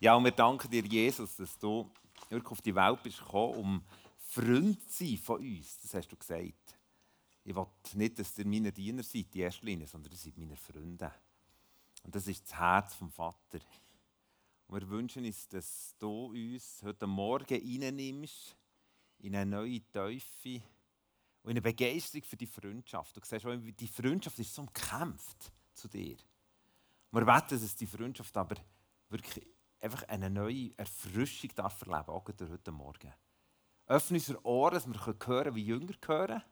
Ja, und wir danken dir, Jesus, dass du wirklich auf die Welt bist gekommen, um Freund zu sein von uns. Das hast du gesagt. Ich will nicht, dass ihr meine Diener seid, in erster Linie, sondern ihr seid meine Freunde. Und das ist das Herz vom Vater. Und wir wünschen uns, dass du uns heute Morgen reinnimmst in eine neue Teufel und eine Begeisterung für die Freundschaft. Du siehst, die Freundschaft ist so umkämpft zu dir. Wir beten, dass die Freundschaft aber wirklich einfach eine neue Erfrischung darf erleben auch heute Morgen. Öffne unsere Ohren, dass wir hören wie Jünger hören.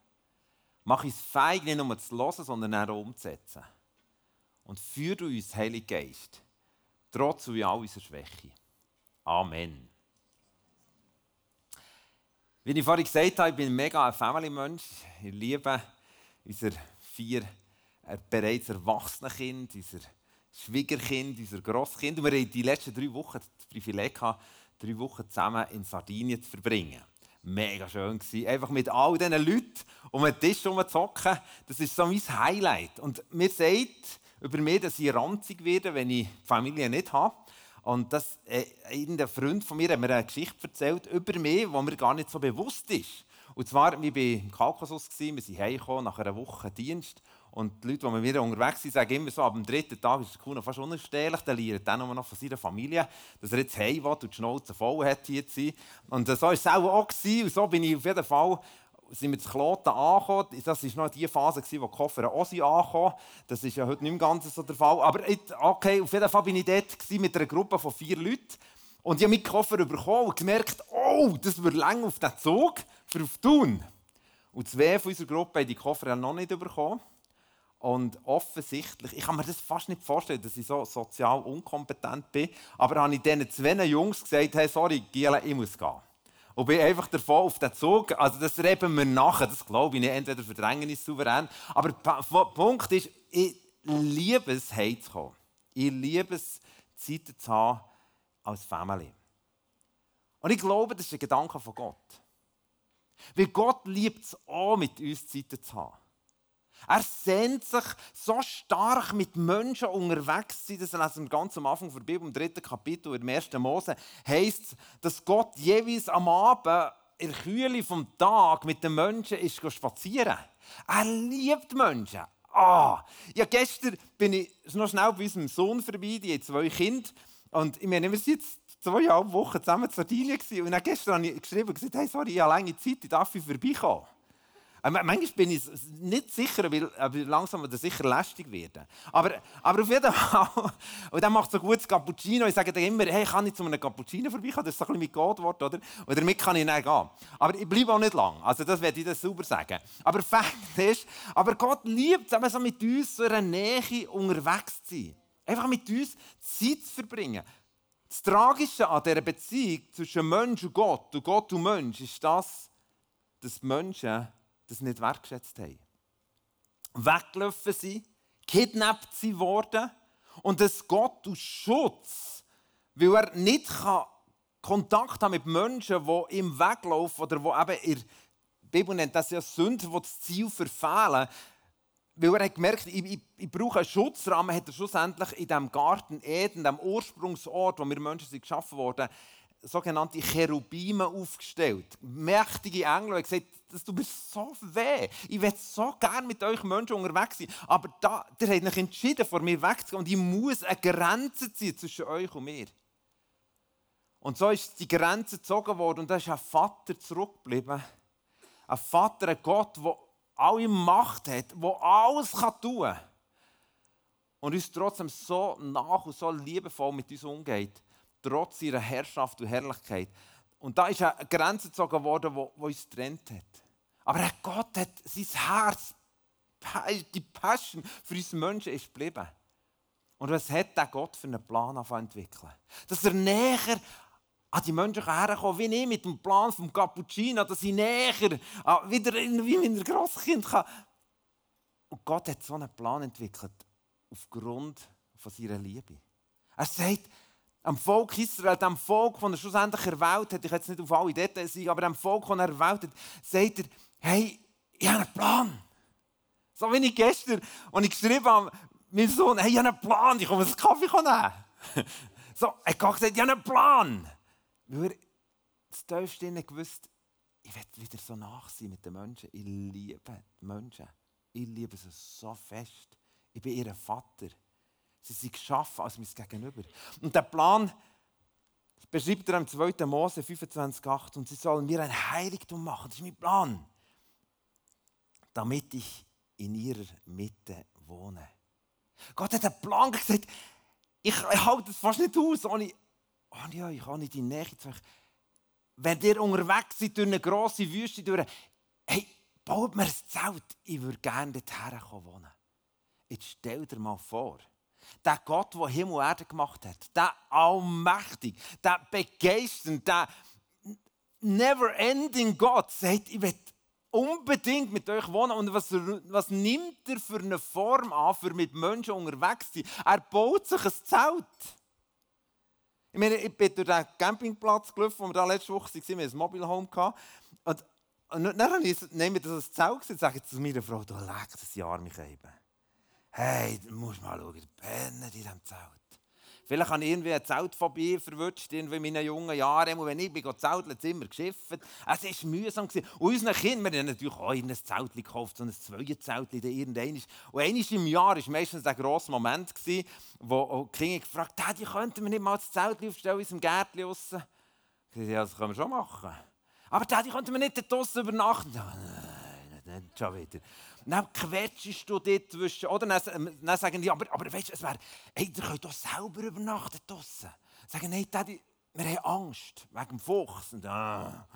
Mach uns feig, nicht nur zu hören, sondern auch umzusetzen. Und führe uns, Heiliger Geist, trotz all unserer Schwäche. Amen. Wie ich vorhin gesagt habe, ich bin mega ein Family-Mensch. Ich liebe unser vier äh, bereits erwachsene Kind, unser Schwiegerkind, unser Grosskind. Und wir hatten die letzten drei Wochen das Privileg, gehabt, drei Wochen zusammen in Sardinien zu verbringen. Mega schön gewesen. Einfach mit all diesen Leuten um den Tisch herumzocken. Das ist so mein Highlight. Und mir sagt über mich, dass ich ranzig werde, wenn ich die Familie nicht habe. Und das, äh, irgendein Freund von mir hat mir eine Geschichte erzählt über mich, die mir gar nicht so bewusst ist. Und zwar, wir waren im Kaukasus, wir sind heimgekommen nach einer Woche Dienst. Und die Leute, die mit mir unterwegs sind, sagen immer so, ab dem dritten Tag ist der Kuno fast unerstehlich. Der lernt dann noch von seiner Familie, dass er jetzt heim will und die Schnauze voll hat hier zu sein. Und so war es auch, auch. Und so bin ich auf jeden Fall sind wir zu Kloten angekommen. Das war noch die Phase, wo die Koffer auch angekommen Das ist ja heute nicht mehr ganz so der Fall. Aber okay, auf jeden Fall bin ich dort mit einer Gruppe von vier Leuten. Und ich habe meinen Koffer bekommen und gemerkt, oh, das wird lang auf den Zug für auf Thun. Und zwei von unserer Gruppe haben die Koffer noch nicht bekommen. Und offensichtlich, ich kann mir das fast nicht vorstellen, dass ich so sozial unkompetent bin, aber habe ich diesen zwei Jungs gesagt, hey, sorry, Giela, ich muss gehen. Und bin einfach davon auf den Zug, also das reden wir nachher, das glaube ich nicht, entweder verdrängen ist souverän, aber der Punkt ist, ich liebe es, heimzukommen. Ich liebe es, Zeit zu haben als Family. Und ich glaube, das ist ein Gedanke von Gott. Weil Gott liebt es auch, mit uns Zeit zu haben. Er sehnt sich so stark mit Menschen unterwegs zu sein, das lesen wir ganz am Anfang der Bibel, im dritten Kapitel, im 1. Mose, heisst, dass Gott jeweils am Abend in der Kühle vom Tag mit den Menschen ist spazieren. Er liebt Menschen. Ah, ja, gestern bin ich noch schnell bei unserem Sohn vorbei, die haben zwei Kinder. Und ich meine, wir sind jetzt zweieinhalb Wochen zusammen in Sardinien und dann gestern habe ich geschrieben und gesagt, hey, sorry, ich habe lange Zeit, ich darf vorbeikommen. Äh, manchmal bin ich nicht sicher, weil aber langsam wird sicher lästig werden. Aber, aber auf jeden Fall, und dann macht so gutes Cappuccino. Ich sage dann immer, hey, kann ich zu einem Cappuccino vorbeikommen? Das ist so ein bisschen mein Codewort, oder? Und damit kann ich dann gehen. Aber ich bleibe auch nicht lang. Also das werde ich das sauber sagen. Aber Fakt ist, aber Gott liebt es, so mit uns so in einer Nähe unterwegs zu sein. Einfach mit uns Zeit zu verbringen. Das Tragische an dieser Beziehung zwischen Mensch und Gott und Gott und Mensch ist das, dass Menschen das nicht wertgeschätzt haben. Weggelaufen sind, kidnappt sie worden und dass Gott aus Schutz, weil er nicht Kontakt haben mit Menschen, die im weglaufen oder die eben der Bibel nennt das ja Sünden, die das Ziel verfehlen. Weil er hat gemerkt, ich, ich, ich brauche einen Schutzrahmen, hat er schlussendlich in diesem Garten Eden, dem Ursprungsort, wo wir Menschen sind geschaffen wurden, sogenannte Cherubime aufgestellt. Mächtige Engel haben gesagt, das tut mir so weh. Ich will so gerne mit euch Menschen unterwegs sein. Aber da, ihr habt euch entschieden, vor mir wegzugehen. Und ich muss eine Grenze ziehen zwischen euch und mir. Und so ist die Grenze gezogen worden. Und da ist ein Vater zurückgeblieben. Ein Vater, ein Gott, der alle Macht hat, der alles tun kann. Und uns trotzdem so nach und so liebevoll mit uns umgeht trotz ihrer Herrschaft und Herrlichkeit. Und da ist eine Grenze gezogen worden, die uns getrennt hat. Aber Gott hat sein Herz, die Passion für uns Menschen ist geblieben. Und was hat der Gott für einen Plan entwickeln? Dass er näher an die Menschen herkommen wie ich mit dem Plan vom Cappuccino, dass ich näher wieder wie mein Grosskind kann. Und Gott hat so einen Plan entwickelt, aufgrund von seiner Liebe. Er sagt, am Volk Israel, dem Volk, das er schlussendlich erwählt hat, ich jetzt nicht auf alle Details sein, aber dem Volk, das er erwählt hat, sagt er, hey, ich habe einen Plan. So wie ich gestern, als ich geschrieben habe, mein Sohn, hey, ich habe einen Plan, ich komme einen Kaffee nehmen. So, er hat gesagt, ich habe einen Plan. Weil er das tiefste gewusst, ich will wieder so nach sein mit den Menschen. Ich liebe die Menschen. Ich liebe sie so fest. Ich bin ihr Vater. Sie sind geschaffen als mein Gegenüber. Und der Plan beschreibt er im 2. Mose 25,8 und sie sollen mir ein Heiligtum machen. Das ist mein Plan. Damit ich in ihrer Mitte wohne. Gott hat einen Plan gesagt, ich, halte es fast nicht aus, ohne, ohne euch, ohne die Nähe zu euch. Wenn ihr unterwegs seid durch eine grosse Wüste, durch, hey, baut mir ein Zelt, ich würde gerne dorthin wohnen. Jetzt stell dir mal vor, der Gott, der Himmel und Erde gemacht hat, der allmächtig, der begeisternde, der never-ending Gott sagt, ich will unbedingt mit euch wohnen. Und was, was nimmt er für eine Form an, für mit Menschen unterwegs zu sein? Er baut sich ein Zelt. Ich meine, ich bin durch den Campingplatz gelaufen, wo wir da letzte Woche waren, wir hatten ein Mobile Home. Und, und dann nehme ich das als Zelt und sage zu meiner Frau, du legst das Jahr mich eben. Hey, du musst mal schauen, pennen in diesem Zelt. Vielleicht habe ich irgendwie eine Zeltphobie verwünscht, in meinen jungen Jahren. wenn ich bin zelteln, immer geschifft. Es war mühsam. Und unseren Kindern, wir haben natürlich auch ein Zelt gekauft, so ein Zweierzelt. Und einmal im Jahr war meistens der grosse Moment, wo die Kinder gefragt haben, könnten wir nicht mal das Zelt aufstellen in unserem Gärtchen draussen? Ja, das können wir schon machen. Aber Daddy, könnten wir nicht draussen übernachten? Nein, nicht schon wieder dann quetschst du dort zwischen. Oder dann, dann sagen die, aber, aber weißt du, es wäre, hey, ihr könnt doch selber übernachten draussen. Sagen, nein, Daddy, wir haben Angst wegen dem Fuchs. Und, ah,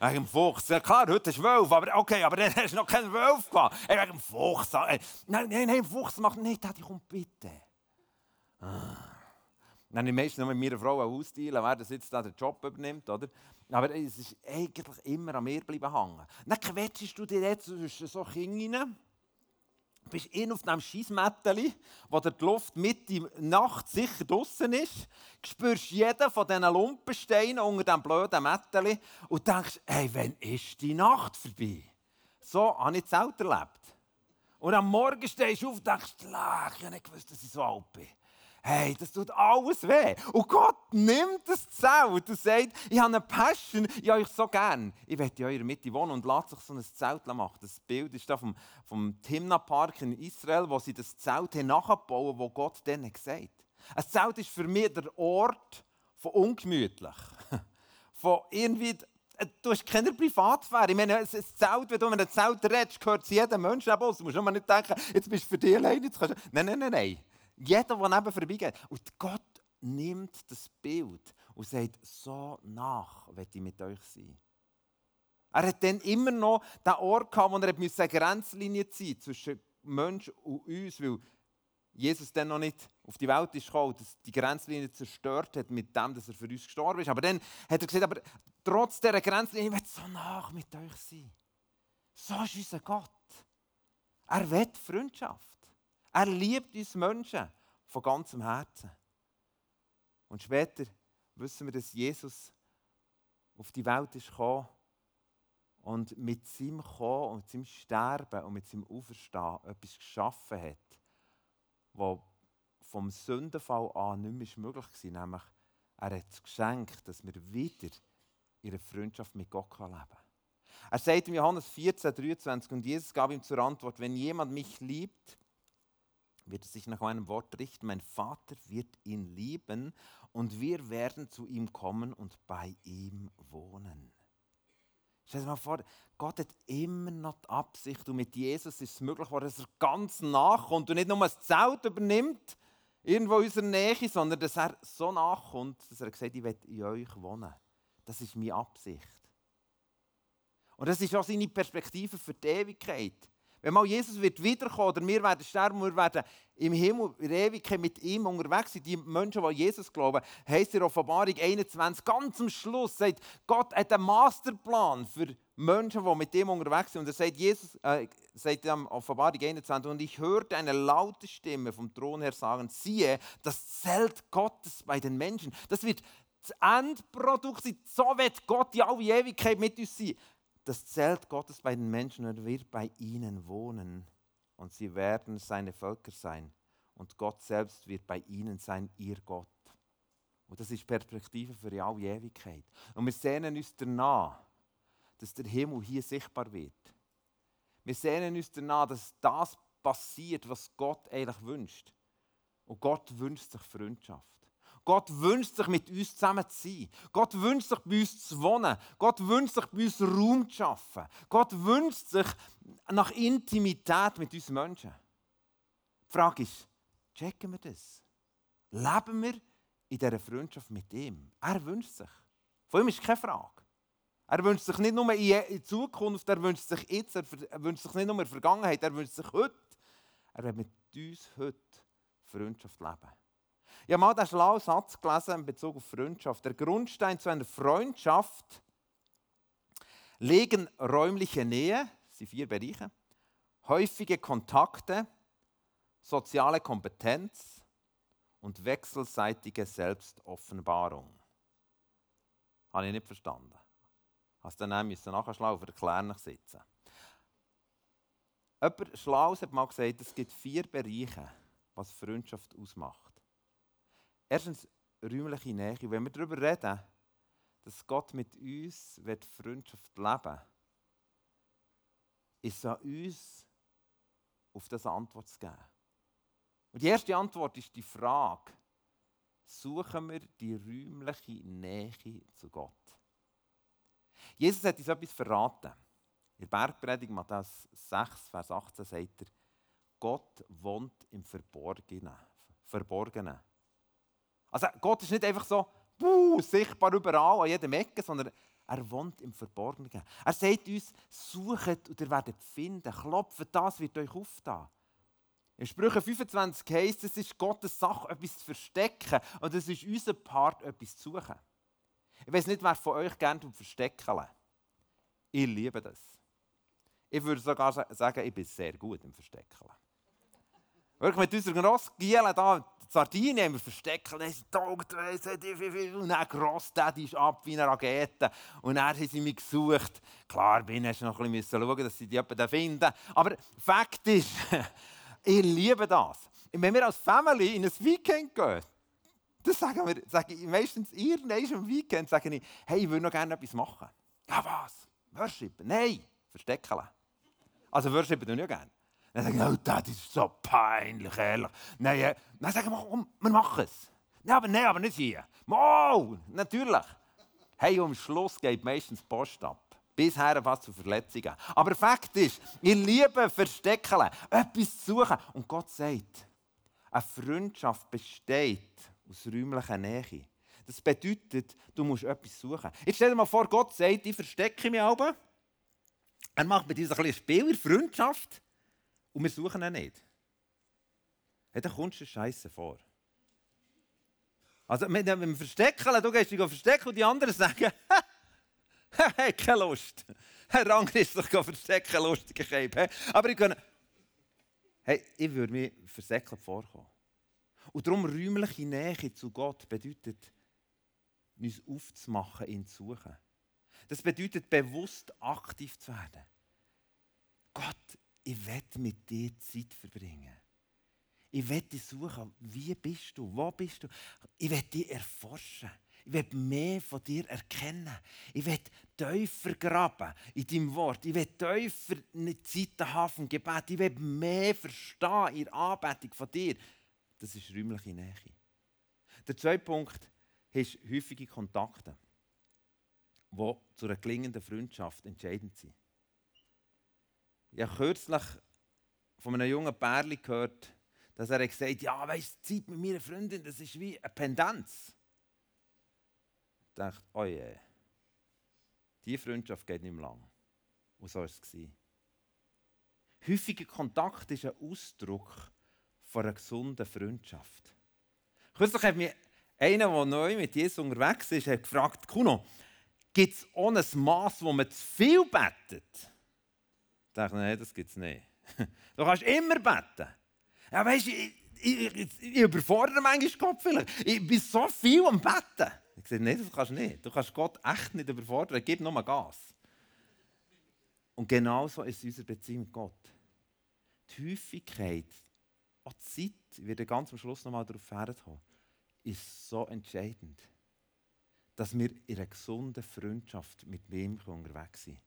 wegen dem Fuchs. Ja klar, heute ist Wolf, aber okay, aber dann hast du noch keinen Wolf gehabt. Hey, wegen dem Fuchs. Hey, nein, nein, nein, Fuchs macht nicht. Daddy, komm bitte. Ah. Dann habe ich meistens noch mit meiner Frau ausdealen, wer das jetzt da den Job übernimmt, oder? Aber es ist eigentlich immer an mir bleiben hängen. Dann quetschst du dir jetzt zwischen so Kinder rein, bist in auf einem Scheissmätteli, wo die Luft mit der Nacht sicher draußen ist, spürst jeden von diesen Lumpensteinen unter diesem blöden Mätteli und denkst, hey, wann ist die Nacht vorbei? So habe ich das Zelt erlebt. Und am Morgen stehst du auf und denkst, ich habe nicht gewusst, dass ich so alt bin. Hey, das tut alles weh. Und Gott nimmt das Zelt und sagt, ich habe eine Passion, ich habe euch so gern. Ich werde in eurer Mitte wohnen und lasst sich so ein Zelt machen. Das Bild ist da vom, vom Timna Park in Israel, wo sie das Zelt nachbauen, wo Gott denen gesagt hat. Ein Zelt ist für mich der Ort von ungemütlich. Von irgendwie du hast keine Privatsphäre. Ich meine, ein Zelt, wenn du mit einem Zelt redest, gehört es jedem Menschen. Du musst nicht denken, jetzt bist du für dich alleine. Nein, nein, nein, nein. Jeder, der neben vorbeigeht. Und Gott nimmt das Bild und sagt, so nach will ich mit euch sein. Er hat dann immer noch den Ort gehabt, wo er eine Grenzlinie ziehen zwischen Mensch und uns, weil Jesus dann noch nicht auf die Welt ist gekommen, dass die Grenzlinie zerstört hat mit dem, dass er für uns gestorben ist. Aber dann hat er gesagt, aber trotz dieser Grenzlinie, ich will so nach mit euch sein. So ist unser Gott. Er will Freundschaft. Er liebt uns Menschen von ganzem Herzen. Und später wissen wir, dass Jesus auf die Welt ist und mit seinem Kommen und mit seinem Sterben und mit seinem Auferstehen etwas geschaffen hat, was vom Sündenfall an nicht mehr möglich war. Nämlich, er hat das Geschenk, dass wir wieder in einer Freundschaft mit Gott leben können. Er sagt in Johannes 14, 23, und Jesus gab ihm zur Antwort, wenn jemand mich liebt, wird er sich nach meinem Wort richten. Mein Vater wird ihn lieben und wir werden zu ihm kommen und bei ihm wohnen. Stell dir mal vor, Gott hat immer noch die Absicht und mit Jesus ist es möglich, dass er ganz nachkommt und nicht nur ein Zelt übernimmt, irgendwo in unserer Nähe, sondern dass er so nachkommt, dass er sagt, ich will in euch wohnen. Das ist meine Absicht. Und das ist auch seine Perspektive für die Ewigkeit. Wenn mal Jesus wird wiederkommen oder wir werden sterben, wir werden im Himmel in Ewigkeit mit ihm unterwegs sein, die Menschen, die Jesus glauben, heisst in Offenbarung 21, ganz am Schluss sagt, Gott hat einen Masterplan für Menschen, die mit ihm unterwegs sind. Und er sagt, Jesus, äh, sagt in Offenbarung 21, und ich hörte eine laute Stimme vom Thron her sagen, siehe, das Zelt Gottes bei den Menschen. Das wird das Endprodukt sein. So wird Gott in alle Ewigkeit mit uns sein das Zelt Gottes bei den Menschen und er wird bei ihnen wohnen. Und sie werden seine Völker sein. Und Gott selbst wird bei ihnen sein, ihr Gott. Und das ist Perspektive für alle Ewigkeit. Und wir sehnen uns danach, dass der Himmel hier sichtbar wird. Wir sehnen uns danach, dass das passiert, was Gott eigentlich wünscht. Und Gott wünscht sich Freundschaft. Gott wünscht sich, mit uns zusammen zu sein. Gott wünscht sich, bei uns zu wohnen. Gott wünscht sich, bei uns Raum zu schaffen. Gott wünscht sich nach Intimität mit uns Menschen. Die Frage ist, checken wir das? Leben wir in dieser Freundschaft mit ihm? Er wünscht sich. Von ihm ist keine Frage. Er wünscht sich nicht nur in Zukunft, er wünscht sich jetzt, er wünscht sich nicht nur in der Vergangenheit, er wünscht sich heute. Er will mit uns heute Freundschaft leben. Ich habe mal den schlauen Satz gelesen in Bezug auf Freundschaft. Der Grundstein zu einer Freundschaft legen räumliche Nähe, das sind vier Bereiche, häufige Kontakte, soziale Kompetenz und wechselseitige Selbstoffenbarung. Habe ich nicht verstanden. Du dann müssen nachschlagen auf erklärlich sitzen. Jemand Schlaues hat mal gesagt, es gibt vier Bereiche, was Freundschaft ausmacht. Erstens räumliche Nähe. Wenn wir darüber reden, dass Gott mit uns wird Freundschaft leben ist es an uns, auf das Antwort zu geben. Und die erste Antwort ist die Frage, suchen wir die räumliche Nähe zu Gott? Jesus hat uns etwas verraten. In der Bergpredigt Matthäus 6, Vers 18 sagt er, Gott wohnt im Verborgenen. Verborgenen. Also Gott ist nicht einfach so buh, sichtbar überall, an jedem Ecke, sondern er wohnt im Verborgenen. Er sagt uns, sucht und ihr werdet finden, klopft, das wird euch auftan. In Sprüche 25 heisst es, ist Gottes Sache, etwas zu verstecken und es ist unser Part, etwas zu suchen. Ich weiß nicht, wer von euch gerne verstecken Ich liebe das. Ich würde sogar sagen, ich bin sehr gut im Verstecken. Wirklich mit unserer grossen Giele da, Sardinien haben wir versteckt, dann sind sie und dann Grossdaddy ist ab wie eine Rakete. Und dann haben sie mich gesucht. Klar, bin ich noch ein bisschen schauen, dass sie die jemanden finden. Aber Fakt ist, ich liebe das. Wenn wir als Family in ein Weekend gehen, dann sagen wir, sage ich meistens irgendwann Weekend, sage ich, hey, ich würde noch gerne etwas machen. Ja, was? Worship? Nein, verstecken. Also Worship tue ich ja gerne. Dann sagen oh, das ist so peinlich, ehrlich. Nein, äh, dann sagen wir, wir machen es. Nein, aber, nein, aber nicht hier. Oh, natürlich. Hey, am Schluss geht meistens Post ab. Bisher fast zu Verletzungen. Aber Fakt ist, ich liebe Verstecken, etwas suchen. Und Gott sagt, eine Freundschaft besteht aus räumlicher Nähe. Das bedeutet, du musst etwas suchen. Jetzt stell dir mal vor, Gott sagt, ich verstecke mich aber. Er macht mit uns ein bisschen Spiel in Freundschaft. Und wir suchen ihn nicht. Ja, dann kommst du Scheiße vor. Also, wenn wir verstecken, du gehst dich verstecken und die anderen sagen, hey, keine Lust. Herr Rang ist doch verstecken, lustige Käbe. Aber ich kann. Hey, ich würde mir versäckelt vorkommen. Und darum räumliche Nähe zu Gott bedeutet, uns aufzumachen, ihn zu suchen. Das bedeutet, bewusst aktiv zu werden. Gott, ich will mit dir Zeit verbringen. Ich will dich suchen, wie bist du, wo bist du. Ich will dich erforschen. Ich will mehr von dir erkennen. Ich will tiefer graben in deinem Wort. Ich will tiefer eine Zeit haben vom Gebet. Ich will mehr verstehen in der Anbetung von dir. Das ist räumliche Nähe. Der zweite Punkt ist häufige Kontakte, die zu einer gelingenden Freundschaft entscheidend sind. Ich habe kürzlich von einem jungen Pärchen gehört, dass er gesagt hat, ja, weißt du, Zeit mit meiner Freundin, das ist wie eine Pendenz. Ich dachte, oh je, diese Freundschaft geht nicht mehr lang. Und so war es. Häufiger Kontakt ist ein Ausdruck von einer gesunden Freundschaft. Kürzlich hat mich einer, der neu mit Jesus unterwegs ist, gefragt, Kuno, gibt es auch ein Maß, wo man zu viel betet? Dachte, nein, das gibt es nicht. Du kannst immer beten. Ja, weißt du, ich, ich, ich, ich überfordere manchmal Gott vielleicht. Ich bin so viel am Betten. Ich sage, nein, das kannst du nicht. Du kannst Gott echt nicht überfordern. Gib nur Gas. Und genauso ist unserer Beziehung mit Gott. Die Häufigkeit, auch die Zeit, ich werde ganz am Schluss noch mal darauf herkommen, ist so entscheidend, dass wir in einer gesunden Freundschaft mit ihm unterwegs sind.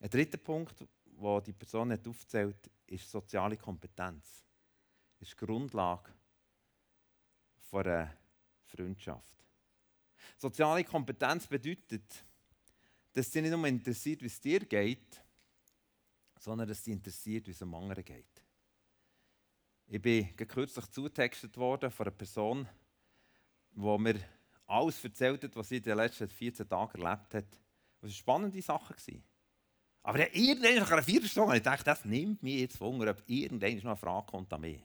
Ein dritter Punkt, den die Person nicht aufzählt, ist soziale Kompetenz. Das ist die Grundlage einer Freundschaft. Soziale Kompetenz bedeutet, dass sie nicht nur interessiert, wie es dir geht, sondern dass sie interessiert, wie es einem anderen geht. Ich bin kürzlich zutextet worden von einer Person, die mir alles erzählt hat, was sie in den letzten 14 Tagen erlebt hat. Das waren spannende Sachen. Aber irgendwann nach einer Viertelstunde habe ich gedacht, das nimmt mich jetzt Wunder, ob irgendwann noch eine Frage kommt an mich.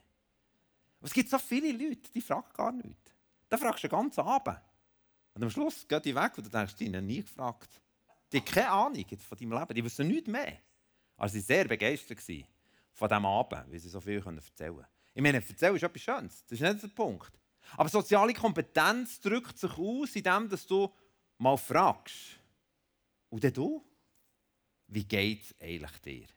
es gibt so viele Leute, die fragen gar nichts. Da fragst du den ganzen Abend. Und am Schluss geht die weg und du denkst, die haben nie gefragt. Die haben keine Ahnung von deinem Leben, die wissen nichts mehr. Also sie waren sehr begeistert von diesem Abend, weil sie so viel erzählen können. Ich meine, erzählen ist etwas Schönes, das ist nicht der Punkt. Aber soziale Kompetenz drückt sich aus, indem du mal fragst. Und dann du? Wie geht es eigentlich dir?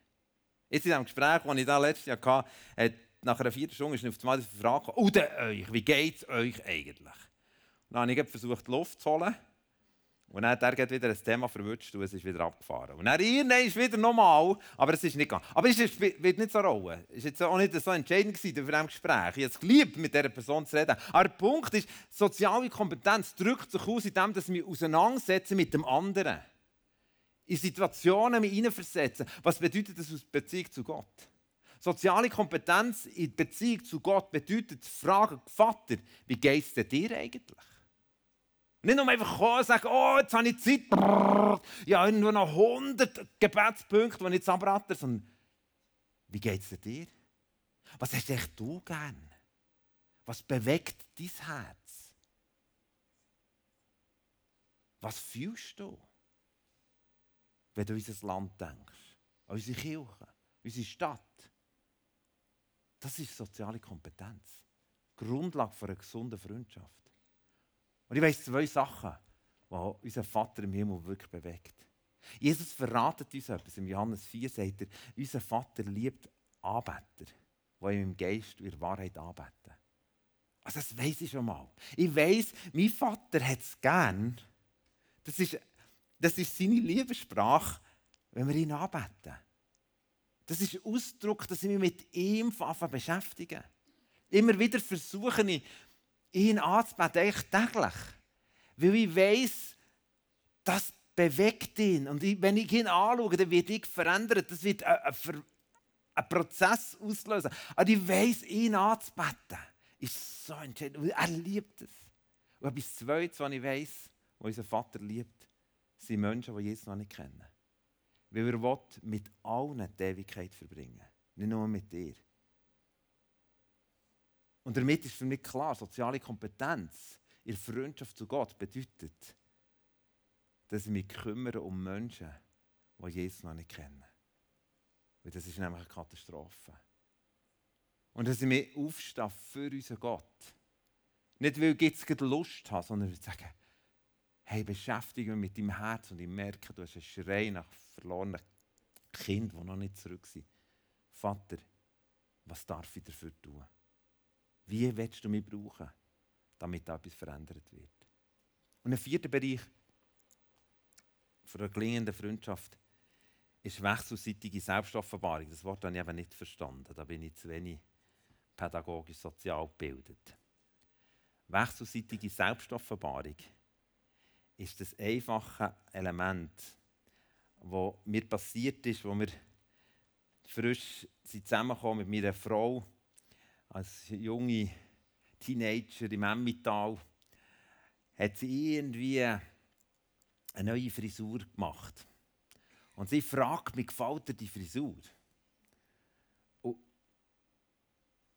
Jetzt in dem Gespräch, das ich da letztes Jahr hatte, nach einer vierten Stunde ist auf einmal die Frage gekommen, und euch, wie geht es euch eigentlich? dann habe ich versucht, Luft zu holen. Und dann hat er wieder ein Thema verwünscht und es ist wieder abgefahren. Und dann irgendwann ist wieder nochmal, aber es ist nicht gegangen. Aber es wird nicht so rollen. Es war auch nicht so entscheidend für dieses Gespräch. Ich habe es geliebt, mit dieser Person zu reden. Aber der Punkt ist, soziale Kompetenz drückt sich aus, indem wir uns auseinandersetzen mit dem anderen. In Situationen hineinversetzen. Was bedeutet das aus Beziehung zu Gott? Soziale Kompetenz in Beziehung zu Gott bedeutet fragen, Vater, wie geht es dir eigentlich? Nicht nur einfach kommen und sagen, oh, jetzt habe ich Zeit, ja, nur noch 100 Gebetspunkte, die ich jetzt abratte, sondern wie geht es dir? Was hast echt du gern? Was bewegt dein Herz? Was fühlst du, wenn du an unser Land denkst, an unsere Kirche, unsere Stadt? Das ist soziale Kompetenz. Grundlage für eine gesunde Freundschaft. Und ich weiß zwei Sachen, die unser Vater im Himmel wirklich bewegt. Jesus verratet uns etwas. Im Johannes 4 sagt er, unser Vater liebt Anbeter, die ihm im Geist und in Wahrheit anbeten. Also das weiß ich schon mal. Ich weiß, mein Vater hat es gern. Das ist, das ist seine Liebessprache, wenn wir ihn anbeten. Das ist ein Ausdruck, dass ich mich mit ihm beschäftige. Immer wieder versuche ich, ihn anzubeten, eigentlich täglich. Weil ich weiss, das bewegt ihn. Und wenn ich ihn anschaue, dann wird ich verändert. Das wird einen Prozess auslösen. Aber ich weiss, ihn anzubeten, ist so entscheidend. Er liebt es. Und etwas Zweites, was ich weiss, was unser Vater liebt, sind Menschen, die Jesus noch nicht kennen. Weil er will mit allen die Ewigkeit verbringen. Nicht nur mit dir. Und damit ist für mich klar, soziale Kompetenz in Freundschaft zu Gott bedeutet, dass ich mich kümmere um Menschen, die Jesus noch nicht kennen. Weil das ist nämlich eine Katastrophe. Und dass ich mich aufstehe für unseren Gott. Nicht, weil ich jetzt Lust habe, sondern weil ich sage, hey, beschäftige mich mit deinem Herz und ich merke, du hast einen Schrei nach verlorenen Kind, die noch nicht zurück sind. Vater, was darf ich dafür tun? Wie willst du mich brauchen, damit da etwas verändert wird? Und ein vierter Bereich für eine gelingende Freundschaft ist wechselseitige Selbstoffenbarung. Das Wort habe ich eben nicht verstanden. Da bin ich zu wenig pädagogisch sozial gebildet. Wechselseitige Selbstoffenbarung ist das einfache Element, das mir passiert ist, wo wir frisch zusammengekommen mit meiner Frau als junge Teenager im Emmental, hat sie irgendwie eine neue Frisur gemacht. Und sie fragt mich, gefällt dir die Frisur? Und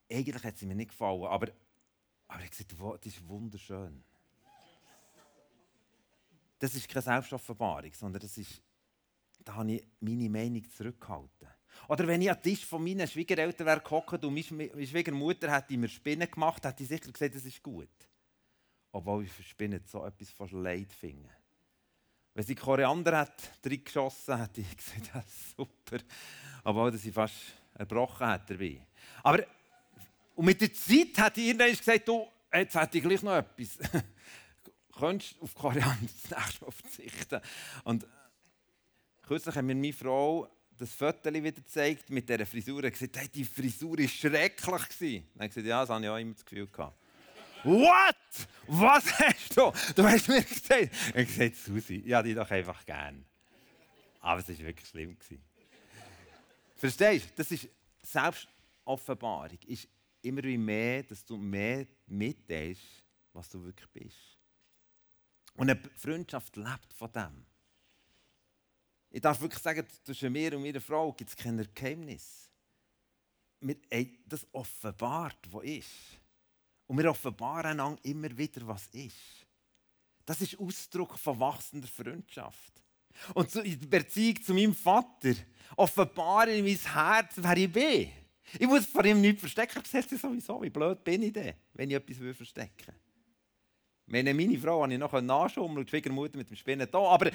eigentlich hat sie mir nicht gefallen, aber, aber ich gesagt, das ist wunderschön. Das ist keine Selbstoffenbarung, sondern das ist, da habe ich meine Meinung zurückgehalten. Oder wenn ich den Tisch von meinen Schwiegereltern wäre gehockt und meine Schwiegermutter hätte mir Spinnen gemacht, hätte ich sicher gesagt, das ist gut. Obwohl ich für Spinnen so etwas von Leid finde. Wenn sie Koriander hat geschossen, hätte ich gesagt, das ist super. Obwohl sie fast erbrochen hat dabei. Aber und mit der Zeit hat ich irgendwann gesagt, du, jetzt hätte ich gleich noch etwas. Könntest auf nächste Mal verzichten? Und kürzlich hat mir meine Frau das Foto wieder gezeigt mit dieser Frisur. Er hat gesagt, hey, die Frisur war schrecklich. Dann habe ich gesagt, ja, das habe ich auch immer das Gefühl gehabt. What? Was hast du? Du hast mir gesagt. Ich habe gesagt, Susi, ja, die doch einfach gern. Aber es war wirklich schlimm. Verstehst du? Das ist Selbstoffenbarung. Ist immer wie mehr, dass du mehr mitteilst, was du wirklich bist. Und eine Freundschaft lebt von dem. Ich darf wirklich sagen, zwischen mir und meiner Frau gibt es kein Geheimnis. Wir haben das offenbart, was ist. Und wir offenbaren einander immer wieder, was ist. Das ist Ausdruck von wachsender Freundschaft. Und in der Beziehung zu meinem Vater offenbare ich mein Herz, wer ich bin. Ich muss vor ihm nichts verstecken. Das heißt sowieso, wie blöd bin ich denn, wenn ich etwas verstecken will. Meine Frau habe ich noch nachschummeln und die Schwiegermutter mit dem Spinnen da. Aber,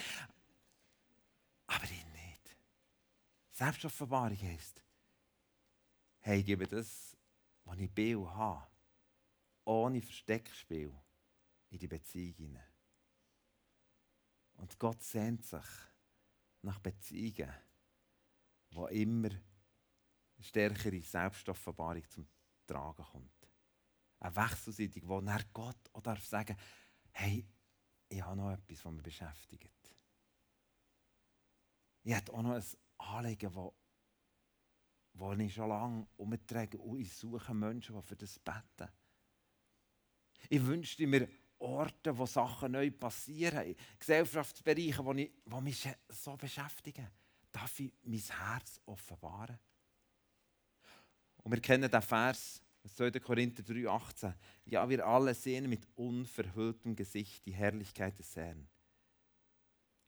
aber ich nicht. Selbstoffenbarung heisst, hey, gebe das, was ich bin und habe, ohne Versteckspiel in die Beziehung hinein. Und Gott sehnt sich nach Beziehungen, wo immer stärkere Selbstoffenbarung zum Tragen kommt. Eine Wechselseitig, wo er Gott auch darf sagen, hey, ich habe noch etwas, was mich beschäftigt. Ich habe auch noch ein Anliegen, das wo ich schon lange umtrage und ich suche Menschen, die für das beten. Ich wünschte mir Orte, wo Sachen neu passieren, Gesellschaftsbereiche, die, ich, die mich so beschäftigen. Darf ich mein Herz offenbaren? Und wir kennen den Vers, 2. Korinther 3,18. Ja, wir alle sehen mit unverhülltem Gesicht die Herrlichkeit des Herrn.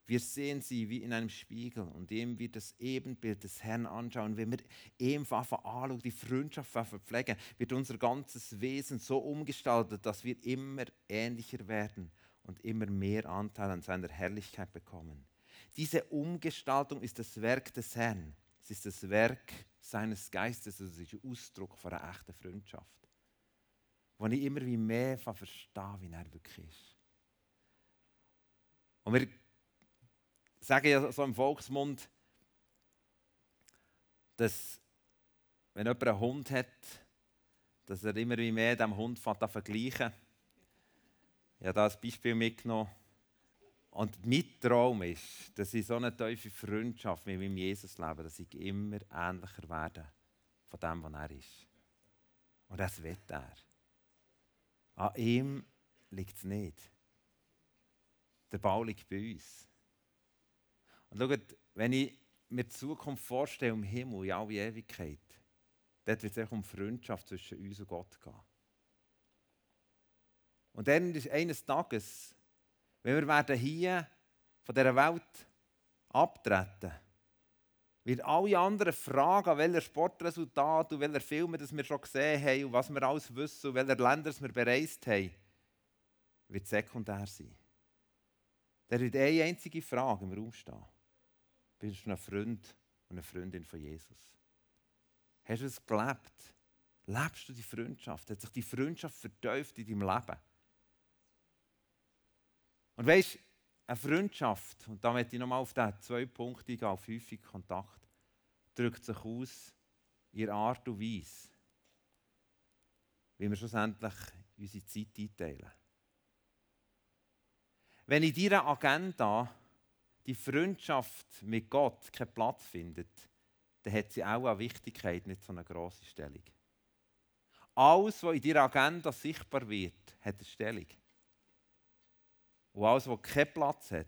Wir sehen sie wie in einem Spiegel und indem wir das Ebenbild des Herrn anschauen, wenn wir ihm anschauen, die Freundschaft pflegen, wird unser ganzes Wesen so umgestaltet, dass wir immer ähnlicher werden und immer mehr Anteil an seiner Herrlichkeit bekommen. Diese Umgestaltung ist das Werk des Herrn. Es ist das Werk seines Geistes, also es ist ein Ausdruck von einer echten Freundschaft. Wo ich immer wie mehr verstehe, wie er wirklich ist. Und wir sagen ja so im Volksmund, dass wenn jemand einen Hund hat, dass er immer wie mehr dem Hund vergleichen Ich habe da ein Beispiel mitgenommen. Und mein Traum ist, dass ich so eine tiefe Freundschaft mit meinem Jesus lebe, dass ich immer ähnlicher werde von dem, was er ist. Und das wird er. An ihm liegt es nicht. Der Bau liegt bei uns. Und schaut, wenn ich mir die Zukunft vorstelle im Himmel, in alle Ewigkeit, dort wird es um Freundschaft zwischen uns und Gott gehen. Und dann ist eines Tages, wenn wir werden hier von dieser Welt abtreten, wird alle anderen Fragen, welche Sportresultate und welche Filme das wir schon gesehen haben und was wir alles wissen und welche Länder wir bereist haben, wird sekundär sein. Da wird eine einzige Frage im Raum stehen. Bist du ein Freund und eine Freundin von Jesus? Hast du es gelebt? Lebst du die Freundschaft? Hat sich die Freundschaft verteuft in deinem Leben? Und weißt eine Freundschaft, und da möchte ich nochmal auf den zwei Punkte gehen, auf häufig Kontakt, drückt sich aus in Art und Weise, wie wir schlussendlich unsere Zeit einteilen. Wenn in deiner Agenda die Freundschaft mit Gott keinen Platz findet, dann hat sie auch an Wichtigkeit nicht so eine grosse Stellung. Alles, was in deiner Agenda sichtbar wird, hat eine Stellung. Und alles, was keinen Platz hat,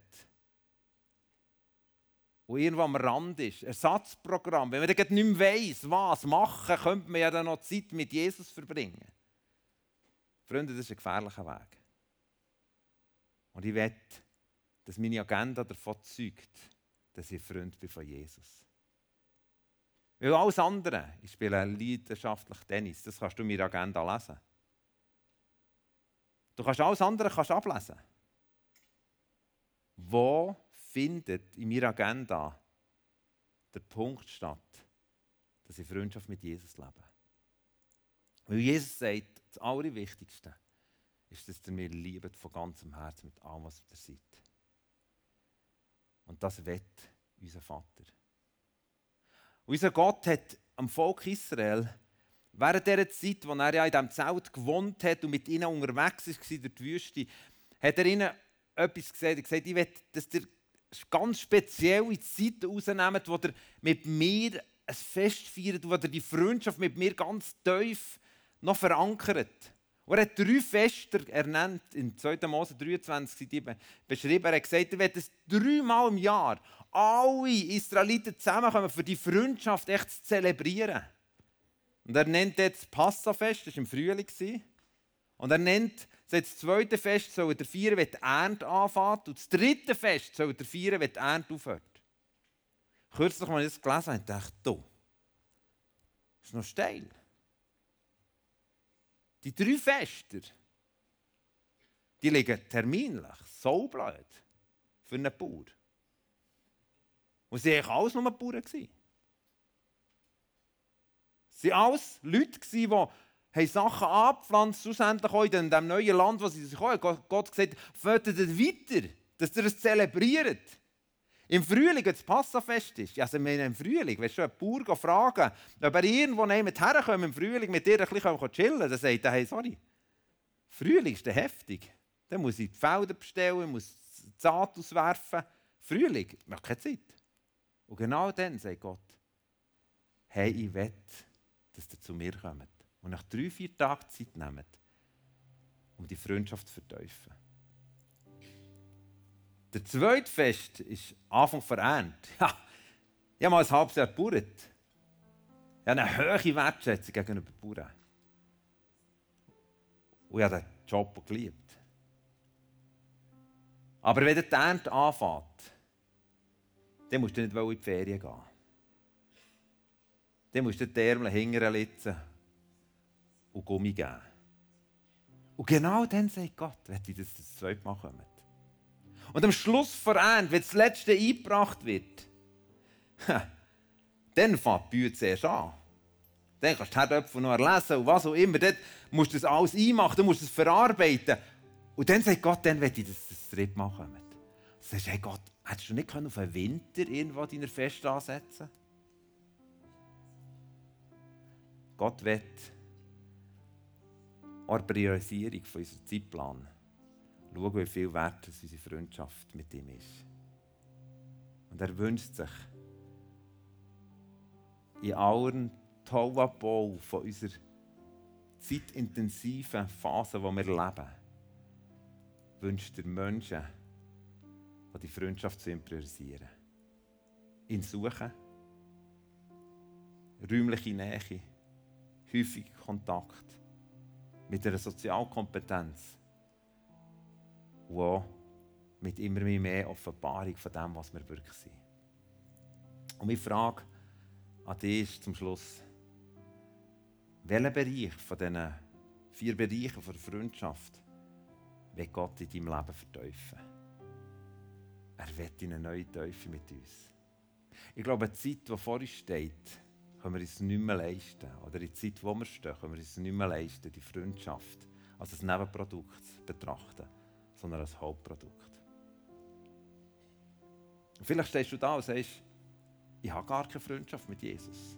und irgendwo am Rand ist, Ersatzprogramm, wenn man dann nicht mehr weiss, was machen, könnte man ja dann noch Zeit mit Jesus verbringen. Freunde, das ist ein gefährlicher Weg. Und ich wette, dass meine Agenda davon zeugt, dass ich Freund bin von Jesus. Weil alles andere, ich spiele leidenschaftlich Tennis, das kannst du in meiner Agenda lesen. Du kannst alles andere kannst ablesen. Wo findet in meiner Agenda der Punkt statt, dass ich Freundschaft mit Jesus lebe? Weil Jesus sagt, das Allerwichtigste ist, dass ihr mich liebt von ganzem Herzen mit allem, was ihr seid. Und das wett unser Vater. Unser Gott hat am Volk Israel während dieser Zeit, wo er ja in diesem Zelt gewohnt hat und mit ihnen unterwegs war durch die Wüste, hat er ihnen etwas gesagt. Er hat gesagt, ich will, dass ihr ganz spezielle Zeiten rausnehmt, wo ihr mit mir ein Fest feiert, wo ihr die Freundschaft mit mir ganz tief noch verankert. Und er hat drei Feste ernannt, in 2. Mose 23 sind die beschrieben. Er hat gesagt, er wird es dreimal im Jahr alle Israeliten zusammenkommen, für die Freundschaft echt zu zelebrieren. Und er nennt jetzt das Passafest, das war im Frühling. Und er nennt das zweite Fest, soll er feiern, wenn die Ernte anfängt. Und das dritte Fest soll er feiern, wenn die Ernte aufhört. Kürzlich, als ich das gelesen habe, dachte ich, das ist noch steil. Die drei Fester, die liegen terminlich so blöd für einen Bauer. Und sie waren alles nur Bauern. Sie waren alles Leute, die Sachen abgepflanzt, schlussendlich auch in diesem neuen Land, wo sie sich haben. Gott gesagt, fördert weiter, dass ihr es zelebriert. Im Frühling, wenn das Passafest ist, also im Frühling, wenn du einen Bauer fragen, ob er irgendwo jemand herkommt im Frühling mit dir ein bisschen chillen kann, dann sagt er, hey, sorry, Frühling ist heftig. Dann muss ich die Felder bestellen, muss die Saat auswerfen. Frühling, ich habe keine Zeit. Und genau dann sagt Gott, hey, ich will, dass ihr zu mir kommt. Und nach drei, vier Tagen Zeit nehmt, um die Freundschaft zu verteufeln. Der zweite Fest ist Anfang der Ernte. Ja, ich habe mal ein halbes Jahr gebaut. Ich habe eine hohe Wertschätzung gegenüber den Bauern. Und ich habe den Job geliebt. Aber wenn die Ernte anfängt, dann musst du nicht in die Ferien gehen. Dann musst du die Ärmel hinterlitzen und Gummi geben. Und genau dann sagt Gott, wenn ich das das zweite Mal kommt. Und am Schluss der Ernte, wenn das Letzte eingebracht wird, dann fängt die Bühne zuerst an. Dann kannst du die Herdöpfel noch erlesen und was auch immer. Dort musst du das alles einmachen, du musst es verarbeiten. Und dann sagt Gott, dann will ich, dass das dritte Mal kommt. Du sagst, hey Gott, hättest du nicht auf den Winter irgendwo deiner Fest ansetzen Gott will an der Priorisierung von unserem Zeitplan schauen, wie viel wert unsere Freundschaft mit ihm ist. Und er wünscht sich in allen Tauabbau von unserer zeitintensiven Phase, die wir leben, wünscht er Menschen, die die Freundschaft zu ihm priorisieren. Ihn suchen, räumliche Nähe, häufig Kontakt mit einer Sozialkompetenz und auch mit immer mehr Offenbarung von dem, was wir wirklich sind. Und meine Frage an dich ist zum Schluss, welchen Bereich von diesen vier Bereichen der Freundschaft will Gott in deinem Leben verteufeln? Er will in eine neue Teufel mit uns. Ich glaube, die Zeit, die vor uns steht, können wir uns nicht mehr leisten. Oder die Zeit, wo wir stehen, können wir uns nicht mehr leisten, die Freundschaft als ein Nebenprodukt zu betrachten, sondern als Hauptprodukt. Und vielleicht stehst du da und sagst, ich habe gar keine Freundschaft mit Jesus.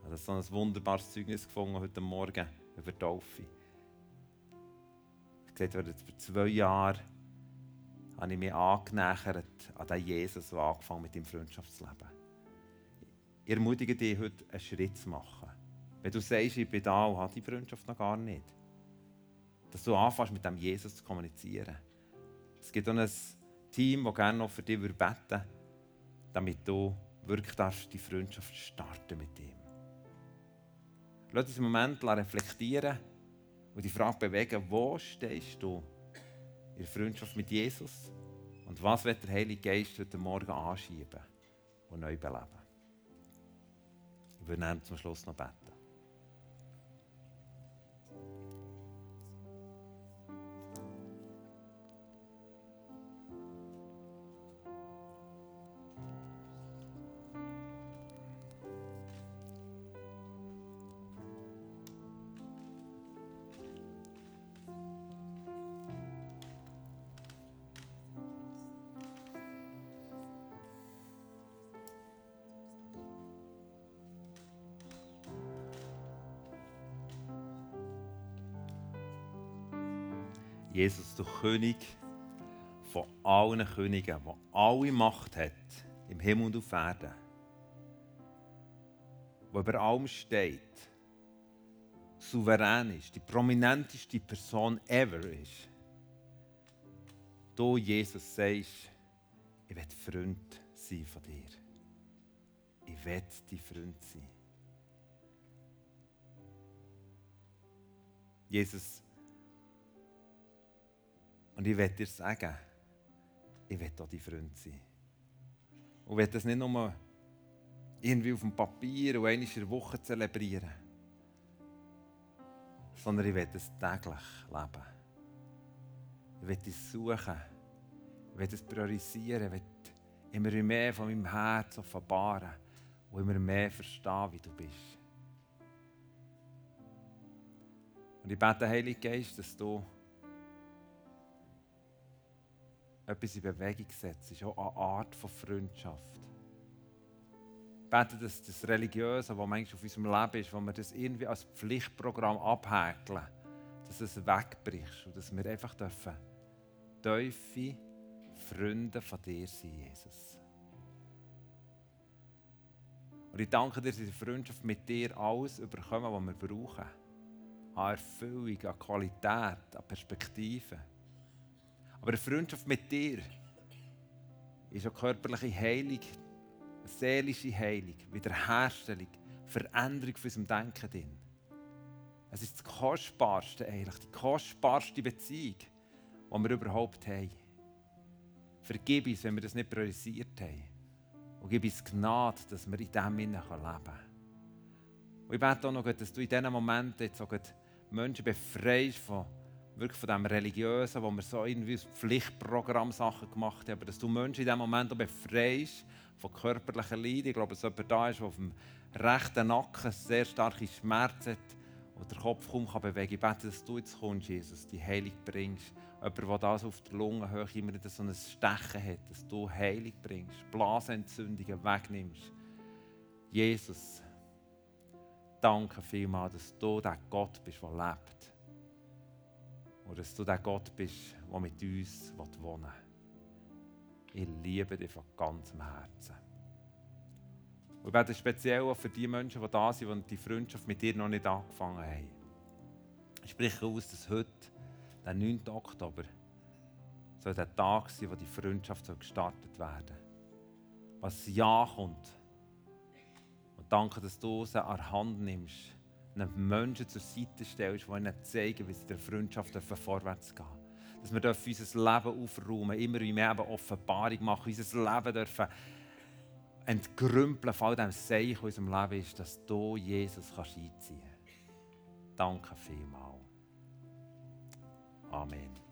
Ich habe so ein wunderbares Zeugnis gefunden heute Morgen über die Taufe. Ich gesagt, vor zwei Jahren habe ich mich angenähert an den Jesus, der angefangen mit ihm Freundschaft zu leben. Ich ermutige dich, heute einen Schritt zu machen. Wenn du sagst, ich bin da und habe die Freundschaft noch gar nicht. Dass du anfängst, mit dem Jesus zu kommunizieren. Es gibt auch ein Team, das gerne noch für dich beten würde, damit du wirklich darfst, die Freundschaft starten mit ihm. Lass uns einen Moment reflektieren und die Frage bewegen, wo stehst du in der Freundschaft mit Jesus und was wird der Heilige Geist heute Morgen anschieben und neu beleben. Ich würde zum Schluss noch beten. Jesus, du König von allen Königen, der alle Macht hat, im Himmel und auf Erden, der über allem steht, souverän ist, die prominenteste Person ever ist. Du, Jesus, sagst, ich will Freund sein von dir. Ich will dein Freund sein. Jesus, und ich will dir sagen, ich will auch dein Freund sein. Und ich will das nicht nur irgendwie auf dem Papier und einmal in der Woche zelebrieren, sondern ich will es täglich leben. Ich will es suchen. Ich will es priorisieren. Ich will immer mehr von meinem Herz offenbaren und immer mehr verstehen, wie du bist. Und ich bete, Heilige Geist, dass du etwas in Bewegung setzt, ist auch eine Art von Freundschaft. Ich bete, dass das Religiöse, was manchmal auf unserem Leben ist, wo wir das irgendwie als Pflichtprogramm abhäkeln, dass es wegbricht und dass wir einfach dürfen tiefe Freunde von dir sein, Jesus. Und ich danke dir, dass in Freundschaft mit dir alles überkommen, was wir brauchen. An Erfüllung, an Qualität, an Perspektive. Aber eine Freundschaft mit dir ist auch körperliche Heilung, seelische Heilung, Wiederherstellung, Veränderung von unserem Denken drin. Es ist das Kostbarste eigentlich, die kostbarste Beziehung, die wir überhaupt haben. Vergib uns, wenn wir das nicht priorisiert haben. Und gib uns Gnade, dass wir in diesem leben können. Und ich bete auch noch, dass du in diesen Momenten jetzt auch Menschen befreist von wirklich von dem Religiösen, wo wir so irgendwie Pflichtprogramm Sachen gemacht haben, dass du Menschen in diesem Moment auch befreist von körperlichen Leiden. Ich glaube, dass jemand da ist, der auf dem rechten Nacken sehr starke Schmerzen hat und der Kopf kaum kann bewegen Ich bete, dass du jetzt kommst, Jesus, die Heilung bringst. Jemand, der das auf der Lungenhöhe immer so ein Stechen hat, dass du Heilung bringst, Blasenentzündungen wegnimmst. Jesus, danke vielmals, dass du der Gott bist, der lebt und dass du der Gott bist, der mit uns wohnen will. Ich liebe dich von ganzem Herzen. Und ich bete speziell auch für die Menschen, die da sind, die die Freundschaft mit dir noch nicht angefangen haben. Ich spreche aus, dass heute, der 9. Oktober, soll der Tag sein, wo die Freundschaft gestartet werden soll. Was Ja kommt. Und danke, dass du sie an der Hand nimmst einen Menschen zur Seite stellst, die ihnen zeigen, wie sie in der Freundschaft vorwärts gehen Dass wir unser Leben aufräumen, immer mehr Offenbarung machen, unser Leben dürfen entgrümpeln von all dem Seich, was in unserem Leben ist, dass du Jesus kannst einziehen kannst. Danke vielmals. Amen.